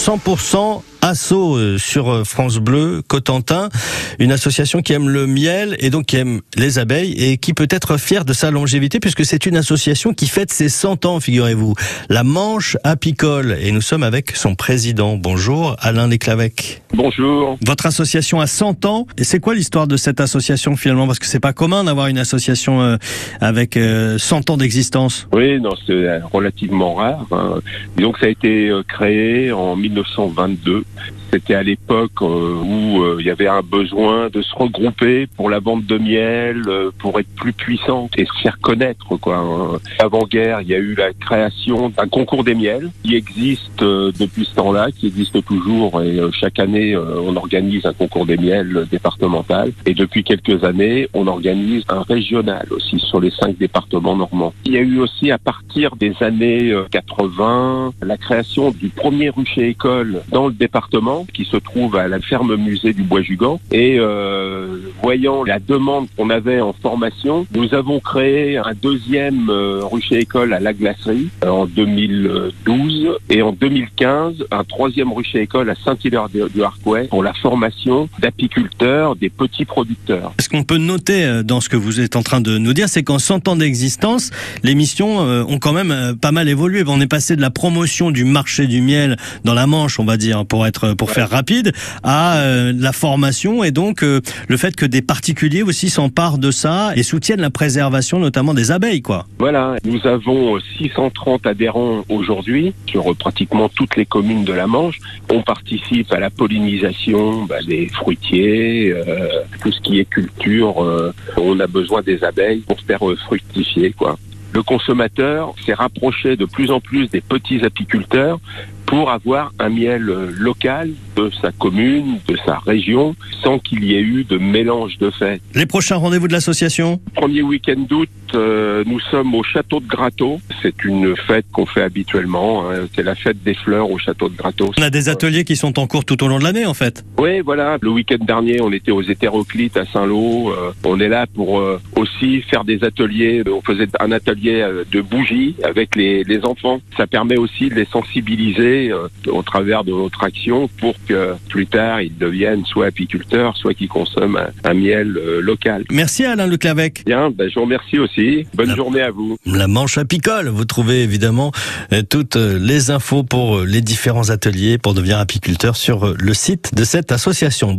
100% Asso euh, sur euh, France Bleu Cotentin, une association qui aime le miel et donc qui aime les abeilles et qui peut être fière de sa longévité puisque c'est une association qui fête ses 100 ans, figurez-vous. La Manche apicole et nous sommes avec son président. Bonjour Alain Léclavec. Bonjour. Votre association a 100 ans et c'est quoi l'histoire de cette association finalement? Parce que c'est pas commun d'avoir une association euh, avec 100 ans d'existence. Oui, non, c'est relativement rare. Hein. Disons que ça a été créé en 1922 c'était à l'époque euh, où euh, il y avait un besoin de se regrouper pour la vente de miel, euh, pour être plus puissante et se faire connaître. Quoi. Hein. Avant-guerre, il y a eu la création d'un concours des miels qui existe depuis ce temps-là, qui existe toujours. Et chaque année, on organise un concours des miels départemental. Et depuis quelques années, on organise un régional aussi sur les cinq départements normands. Il y a eu aussi à partir des années 80 la création du premier rucher école dans le département qui se trouve à la ferme musée du Bois-Jugand. Et euh, voyant la demande qu'on avait en formation, nous avons créé un deuxième euh, rucher école à la glacerie euh, en 2012 et en 2015 un troisième rucher école à Saint-Hilaire du Harcouët pour la formation d'apiculteurs, des petits producteurs. Ce qu'on peut noter dans ce que vous êtes en train de nous dire, c'est qu'en 100 ans d'existence, les missions ont quand même pas mal évolué. On est passé de la promotion du marché du miel dans la Manche, on va dire, pour être pour faire rapide, à euh, la formation et donc euh, le fait que des particuliers aussi s'emparent de ça et soutiennent la préservation notamment des abeilles. quoi. Voilà, nous avons 630 adhérents aujourd'hui sur pratiquement toutes les communes de la Manche. On participe à la pollinisation bah, des fruitiers, euh, tout ce qui est culture. on a besoin des abeilles pour faire fructifier. quoi. Le consommateur s'est rapproché de plus en plus des petits apiculteurs pour avoir un miel local de sa commune, de sa région, sans qu'il y ait eu de mélange de fêtes. Les prochains rendez-vous de l'association Premier week-end d'août, euh, nous sommes au château de Gratteau. C'est une fête qu'on fait habituellement. Hein. C'est la fête des fleurs au château de Gratteau. On a des ateliers qui sont en cours tout au long de l'année, en fait. Oui, voilà. Le week-end dernier, on était aux hétéroclites à Saint-Lô. Euh, on est là pour euh, aussi faire des ateliers. On faisait un atelier de bougies avec les, les enfants. Ça permet aussi de les sensibiliser au travers de notre action pour que plus tard ils deviennent soit apiculteurs, soit qu'ils consomment un, miel local. Merci Alain Leclavec. Bien, ben, je vous remercie aussi. Bonne journée à vous. La Manche apicole. Vous trouvez évidemment euh, toutes euh, les infos pour euh, les différents ateliers pour devenir apiculteur sur le site de cette association.